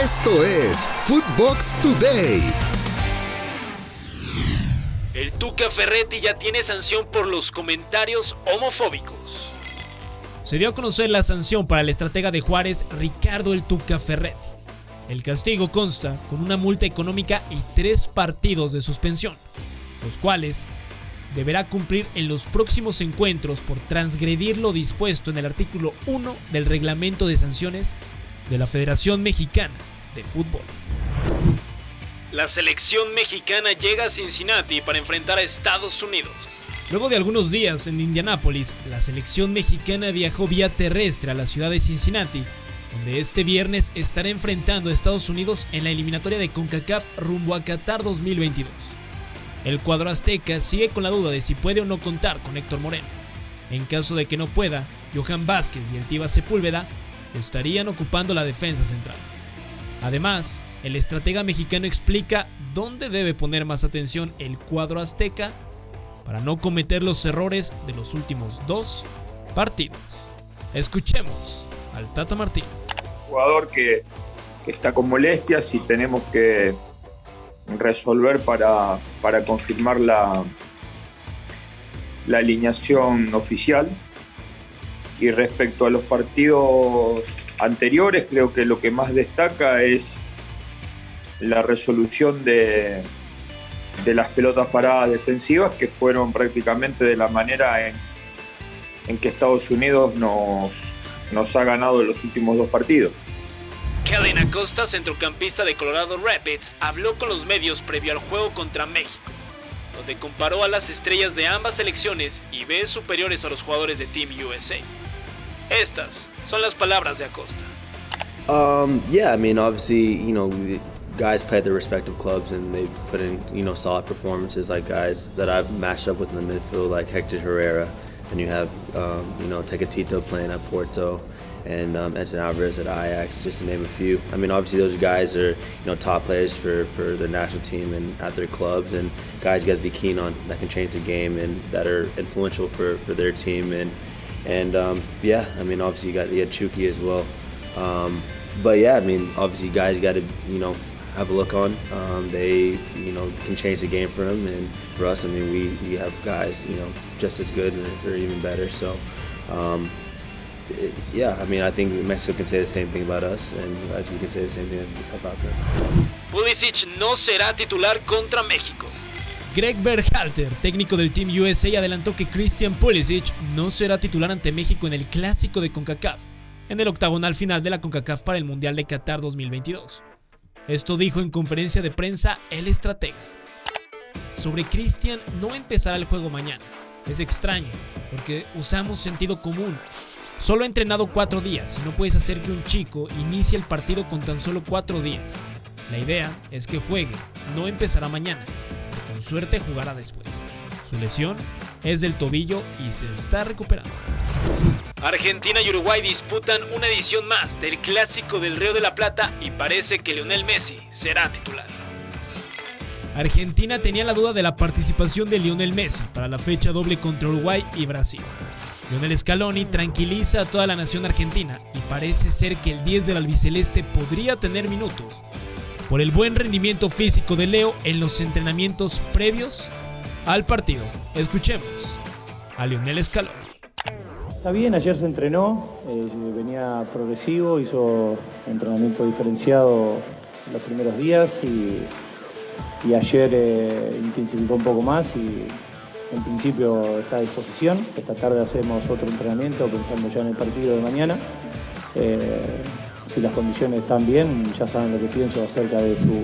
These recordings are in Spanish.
Esto es Footbox Today. El Tuca Ferretti ya tiene sanción por los comentarios homofóbicos. Se dio a conocer la sanción para el estratega de Juárez, Ricardo El Tuca Ferretti. El castigo consta con una multa económica y tres partidos de suspensión, los cuales deberá cumplir en los próximos encuentros por transgredir lo dispuesto en el artículo 1 del reglamento de sanciones de la Federación Mexicana de Fútbol. La selección mexicana llega a Cincinnati para enfrentar a Estados Unidos. Luego de algunos días en Indianápolis, la selección mexicana viajó vía terrestre a la ciudad de Cincinnati, donde este viernes estará enfrentando a Estados Unidos en la eliminatoria de CONCACAF rumbo a Qatar 2022. El cuadro azteca sigue con la duda de si puede o no contar con Héctor Moreno. En caso de que no pueda, Johan Vázquez y el Tiva Sepúlveda estarían ocupando la defensa central. Además, el estratega mexicano explica dónde debe poner más atención el cuadro azteca para no cometer los errores de los últimos dos partidos. Escuchemos al Tata Martín. Jugador que, que está con molestias y tenemos que resolver para, para confirmar la, la alineación oficial. Y respecto a los partidos anteriores, creo que lo que más destaca es la resolución de, de las pelotas paradas defensivas, que fueron prácticamente de la manera en, en que Estados Unidos nos, nos ha ganado en los últimos dos partidos. Kellen Acosta, centrocampista de Colorado Rapids, habló con los medios previo al juego contra México, donde comparó a las estrellas de ambas selecciones y ve superiores a los jugadores de Team USA. Estas son las palabras de Acosta. Um, yeah, I mean, obviously, you know, guys play at their respective clubs and they put in, you know, solid performances like guys that I've matched up with in the midfield, like Hector Herrera, and you have, um, you know, Tecatito playing at Porto and um, Edson Alvarez at Ajax, just to name a few. I mean, obviously those guys are you know top players for, for their national team and at their clubs, and guys you got to be keen on that can change the game and that are influential for, for their team. And and um, yeah, I mean, obviously you got you had Chucky as well. Um, but yeah, I mean, obviously guys got to you know have a look on. Um, they you know can change the game for them, and for us, I mean, we, we have guys you know just as good or, even better. So. Um, yeah, I mean, I think Mexico can say the same thing about us, and we can say the same thing about them. Pulisic no será titular contra México. Greg Berhalter, técnico del Team USA, adelantó que Christian Pulisic no será titular ante México en el clásico de CONCACAF, en el octagonal final de la CONCACAF para el Mundial de Qatar 2022. Esto dijo en conferencia de prensa el estratega. Sobre Christian no empezará el juego mañana. Es extraño, porque usamos sentido común. Solo ha entrenado cuatro días y no puedes hacer que un chico inicie el partido con tan solo cuatro días. La idea es que juegue, no empezará mañana, con suerte jugará después. Su lesión es del tobillo y se está recuperando. Argentina y Uruguay disputan una edición más del Clásico del Río de la Plata y parece que Lionel Messi será titular. Argentina tenía la duda de la participación de Lionel Messi para la fecha doble contra Uruguay y Brasil. Lionel Scaloni tranquiliza a toda la nación argentina y parece ser que el 10 del albiceleste podría tener minutos por el buen rendimiento físico de Leo en los entrenamientos previos al partido. Escuchemos a Lionel Scaloni. Está bien, ayer se entrenó, eh, venía progresivo, hizo entrenamiento diferenciado los primeros días y, ayer eh, intensificó un poco más y en principio está a disposición. Esta tarde hacemos otro entrenamiento pensando ya en el partido de mañana. Eh, si las condiciones están bien, ya saben lo que pienso acerca de su,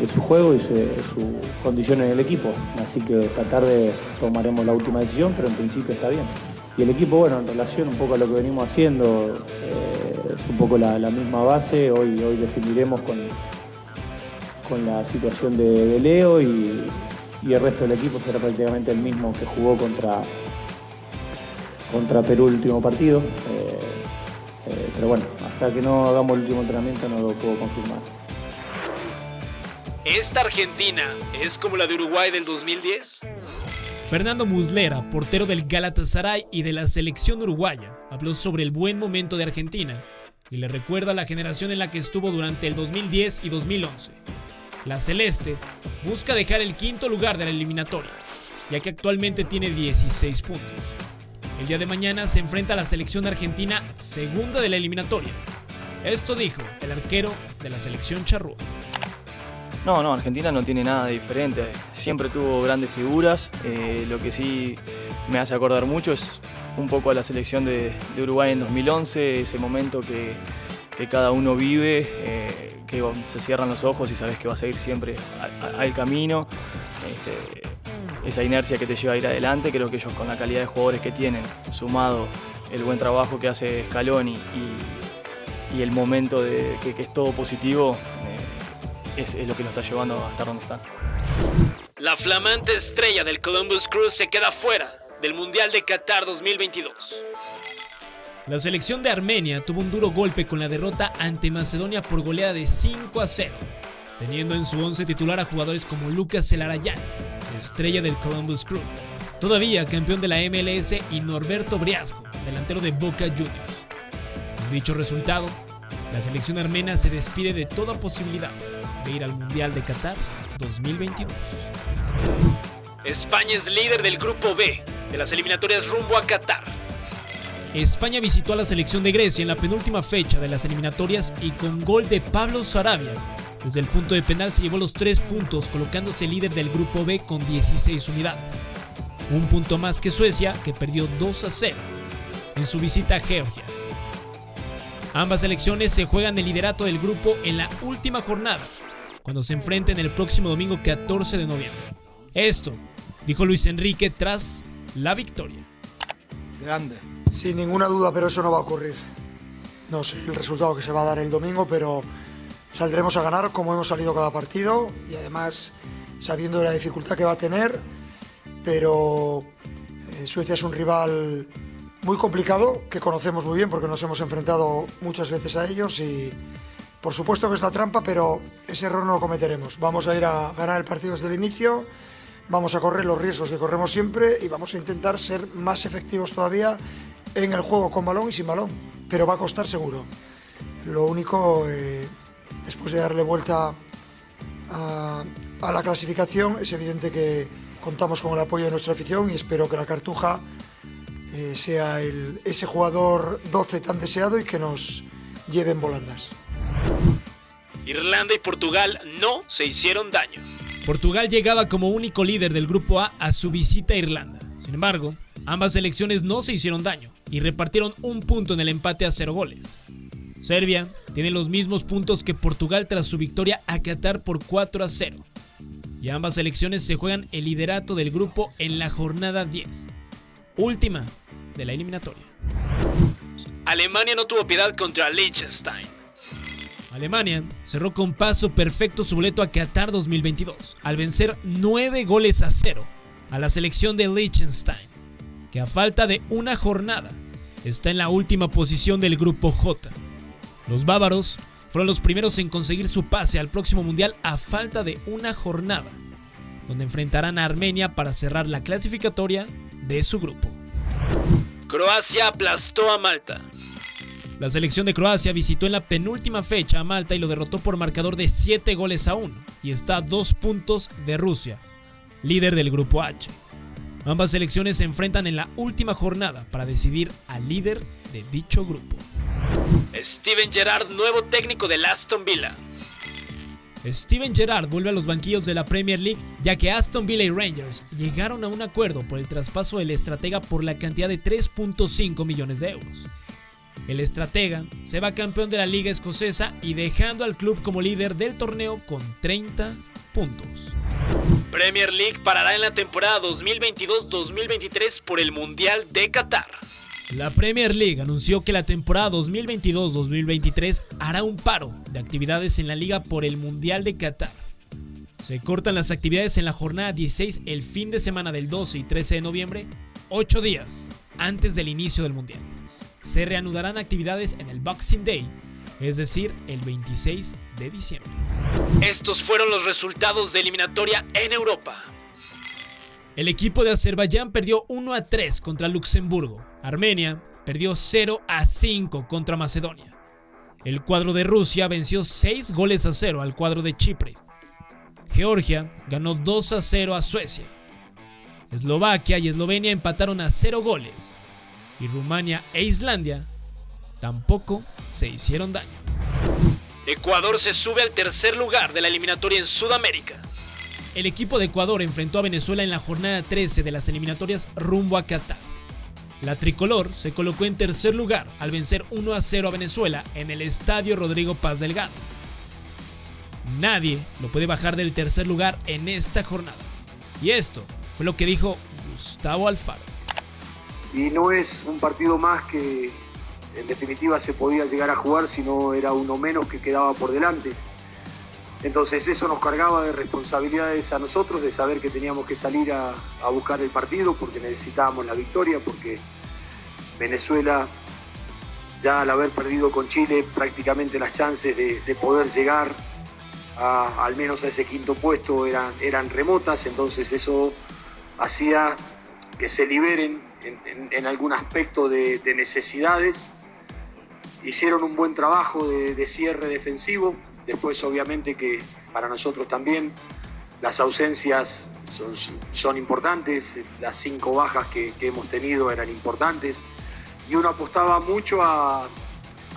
de su juego y su, su condición en el equipo. Así que esta tarde tomaremos la última decisión, pero en principio está bien. Y el equipo, bueno, en relación un poco a lo que venimos haciendo, eh, es un poco la, misma base. Hoy, hoy definiremos con, con la situación de, de Leo y, y el resto del equipo será prácticamente el mismo que jugó contra, contra Perú el último partido. Eh, pero bueno, hasta que no hagamos el último entrenamiento no lo puedo confirmar. ¿Esta Argentina es como la de Uruguay del 2010? Fernando Muslera, portero del Galatasaray y de la selección uruguaya, habló sobre el buen momento de Argentina y le recuerda a la generación en la que estuvo durante el 2010 y 2011. La Celeste busca dejar el quinto lugar de la eliminatoria, ya que actualmente tiene 16 puntos. El día de mañana se enfrenta a la selección argentina segunda de la eliminatoria. Esto dijo el arquero de la selección charrúa. No, no, Argentina no tiene nada diferente. Siempre tuvo grandes figuras. Eh, lo que sí me hace acordar mucho es un poco a la selección de, Uruguay en 2011, ese momento que, cada uno vive, eh, que se cierran los ojos y sabes que va a seguir siempre al camino. Este, esa inercia que te lleva a ir adelante, creo que ellos con la calidad de jugadores que tienen, sumado el buen trabajo que hace Scaloni y, el momento de que, es todo positivo, eh, es, es lo que nos está llevando a estar donde están. La flamante estrella del Columbus Crew se queda fuera del Mundial de Qatar 2022. La selección de Armenia tuvo un duro golpe con la derrota ante Macedonia por goleada de 5 a 0, teniendo en su 11 titular a jugadores como Lucas Celarayan, estrella del Columbus Crew, todavía campeón de la MLS, y Norberto Briasco, delantero de Boca Juniors. Con dicho resultado, la selección armena se despide de toda posibilidad de ir al Mundial de Qatar 2022. España es líder del Grupo B de las eliminatorias rumbo a Qatar. España visitó a la selección de Grecia en la penúltima fecha de las eliminatorias y con gol de Pablo Sarabia. Desde el punto de penal se llevó los tres puntos, colocándose líder del grupo B con 16 unidades. Un punto más que Suecia, que perdió 2 a 0 en su visita a Georgia. Ambas selecciones se juegan el liderato del grupo en la última jornada, cuando se enfrenten el próximo domingo 14 de noviembre. Esto, dijo Luis Enrique tras la victoria. Grande. Sin ninguna duda, pero eso no va a ocurrir. No sé el resultado que se va a dar el domingo, pero saldremos a ganar como hemos salido cada partido y además sabiendo la dificultad que va a tener, pero eh, Suecia es un rival muy complicado que conocemos muy bien porque nos hemos enfrentado muchas veces a ellos y por supuesto que es la trampa, pero ese error no lo cometeremos. Vamos a ir a ganar el partido desde el inicio vamos a correr los riesgos que corremos siempre y vamos a intentar ser más efectivos todavía en el juego con balón y sin balón, pero va a costar seguro. Lo único, eh, después de darle vuelta a, la clasificación, es evidente que contamos con el apoyo de nuestra afición y espero que la Cartuja eh, sea ese jugador 12 tan deseado y que nos lleve en volandas. Irlanda y Portugal no se hicieron daño. Portugal llegaba como único líder del grupo A a su visita a Irlanda. Sin embargo, ambas selecciones no se hicieron daño y repartieron un punto en el empate a cero goles. Serbia tiene los mismos puntos que Portugal tras su victoria a Qatar por 4 a 0. Y ambas selecciones se juegan el liderato del grupo en la jornada 10, última de la eliminatoria. Alemania no tuvo piedad contra Liechtenstein. Alemania cerró con paso perfecto su boleto a Qatar 2022 al vencer 9 goles a 0 a la selección de Liechtenstein, que a falta de una jornada está en la última posición del grupo J. Los bávaros fueron los primeros en conseguir su pase al próximo mundial a falta de una jornada, donde enfrentarán a Armenia para cerrar la clasificatoria de su grupo. Croacia aplastó a Malta la selección de Croacia visitó en la penúltima fecha a Malta y lo derrotó por marcador de 7 goles a 1 y está a 2 puntos de Rusia, líder del grupo H. Ambas selecciones se enfrentan en la última jornada para decidir al líder de dicho grupo. Steven Gerrard, nuevo técnico del Aston Villa. Steven Gerrard vuelve a los banquillos de la Premier League ya que Aston Villa y Rangers llegaron a un acuerdo por el traspaso del estratega por la cantidad de 3.5 millones de euros. El estratega se va campeón de la liga escocesa y dejando al club como líder del torneo con 30 puntos. Premier League parará en la temporada 2022-2023 por el Mundial de Qatar. La Premier League anunció que la temporada 2022-2023 hará un paro de actividades en la liga por el Mundial de Qatar. Se cortan las actividades en la jornada 16 el fin de semana del 12 y 13 de noviembre, 8 días antes del inicio del Mundial se reanudarán actividades en el Boxing Day, es decir, el 26 de diciembre. Estos fueron los resultados de eliminatoria en Europa. El equipo de Azerbaiyán perdió 1 a 3 contra Luxemburgo. Armenia perdió 0 a 5 contra Macedonia. El cuadro de Rusia venció 6 goles a 0 al cuadro de Chipre. Georgia ganó 2 a 0 a Suecia. Eslovaquia y Eslovenia empataron a 0 goles. Y Rumania e Islandia tampoco se hicieron daño. Ecuador se sube al tercer lugar de la eliminatoria en Sudamérica. El equipo de Ecuador enfrentó a Venezuela en la jornada 13 de las eliminatorias rumbo a Qatar. La tricolor se colocó en tercer lugar al vencer 1 a 0 a Venezuela en el estadio Rodrigo Paz Delgado. Nadie lo puede bajar del tercer lugar en esta jornada. Y esto fue lo que dijo Gustavo Alfaro. Y no es un partido más que en definitiva se podía llegar a jugar si no era uno menos que quedaba por delante. Entonces eso nos cargaba de responsabilidades a nosotros, de saber que teníamos que salir a, buscar el partido porque necesitábamos la victoria, porque Venezuela ya al haber perdido con Chile prácticamente las chances de, poder llegar al menos a ese quinto puesto eran, remotas, entonces eso hacía que se liberen en, algún aspecto de necesidades hicieron un buen trabajo de, cierre defensivo. Después, obviamente, que para nosotros también las ausencias son, importantes, las cinco bajas que, hemos tenido eran importantes. Y uno apostaba mucho a,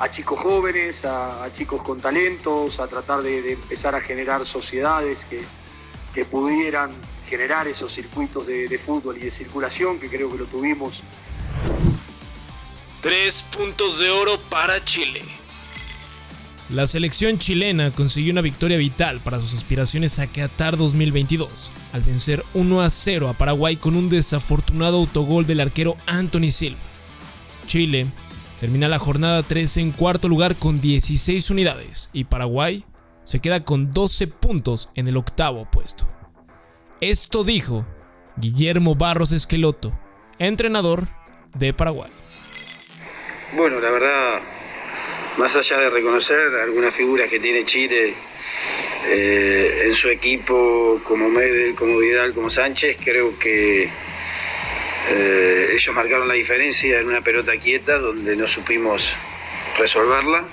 chicos jóvenes, a, chicos con talentos, a tratar de, empezar a generar sociedades que, que pudieran generar esos circuitos de, de, fútbol y de circulación, que creo que lo tuvimos Tres puntos de oro para Chile. La selección chilena consiguió una victoria vital para sus aspiraciones a Qatar 2022, al vencer 1 a 0 a Paraguay con un desafortunado autogol del arquero Anthony Silva. Chile termina la jornada 3 en cuarto lugar con 16 unidades y Paraguay se queda con 12 puntos en el octavo puesto. Esto dijo Guillermo Barros Esqueloto, entrenador de Paraguay. Bueno, la verdad, más allá de reconocer algunas figuras que tiene Chile eh, en su equipo, como Medel, como Vidal, como Sánchez, creo que eh, ellos marcaron la diferencia en una pelota quieta donde no supimos resolverla.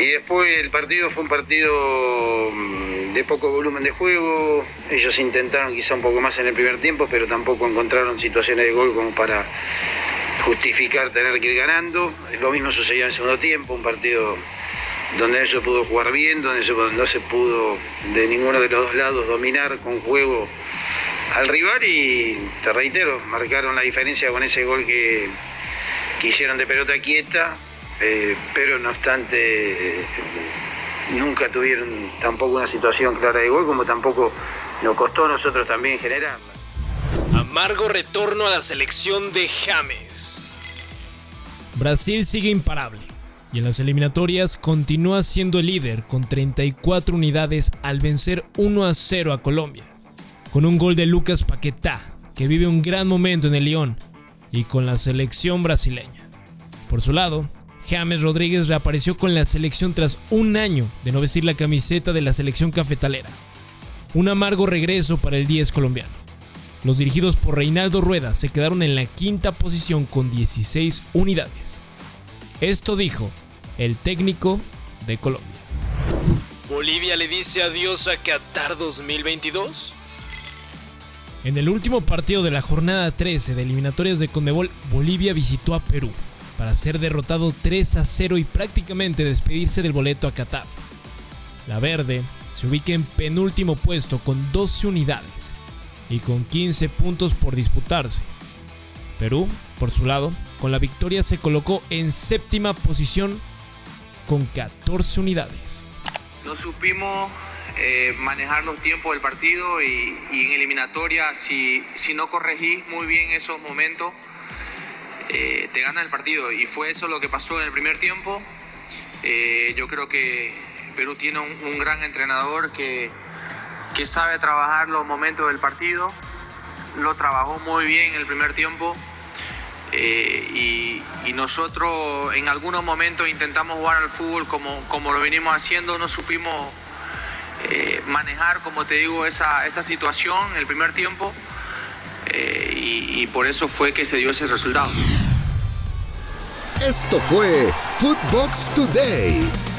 Y después el partido fue un partido mm, de poco volumen de juego. Ellos intentaron quizá un poco más en el primer tiempo, pero tampoco encontraron situaciones de gol como para justificar tener que ir ganando. Lo mismo sucedió en el segundo tiempo, un partido donde no pudo jugar bien, donde no se pudo de ninguno de los dos lados dominar con juego al rival y te reitero, marcaron la diferencia con ese gol que, hicieron de pelota quieta, eh, pero no obstante nunca tuvieron tampoco una situación clara de gol, como tampoco nos costó a nosotros también generarla. Amargo retorno a la selección de James. Brasil sigue imparable y en las eliminatorias continúa siendo el líder con 34 unidades al vencer 1 a 0 a Colombia, con un gol de Lucas Paquetá, que vive un gran momento en el Lyon y con la selección brasileña. Por su lado, James Rodríguez reapareció con la selección tras un año de no vestir la camiseta de la selección cafetalera. Un amargo regreso para el 10 colombiano. Los dirigidos por Reinaldo Rueda se quedaron en la quinta posición con 16 unidades. Esto dijo el técnico de Colombia. ¿Bolivia le dice adiós a Qatar 2022? En el último partido de la jornada 13 de eliminatorias de Conmebol, Bolivia visitó a Perú para ser derrotado 3 a 0 y prácticamente despedirse del boleto a Qatar. La verde se ubica en penúltimo puesto con 12 unidades y con 15 puntos por disputarse. Perú, por su lado, con la victoria se colocó en séptima posición con 14 unidades. No supimos eh, manejar los tiempos del partido y, en eliminatoria, si, si, no corregís muy bien esos momentos, eh, te gana el partido. Y fue eso lo que pasó en el primer tiempo. Eh, yo creo que Perú tiene un gran entrenador que, que sabe trabajar los momentos del partido. Lo trabajó muy bien en el primer tiempo. Eh, y, nosotros en algunos momentos intentamos jugar al fútbol como, como lo venimos haciendo, no supimos eh, manejar, como te digo, esa, esa situación en el primer tiempo eh, y, y por eso fue que se dio ese resultado. Esto fue Footbox Today.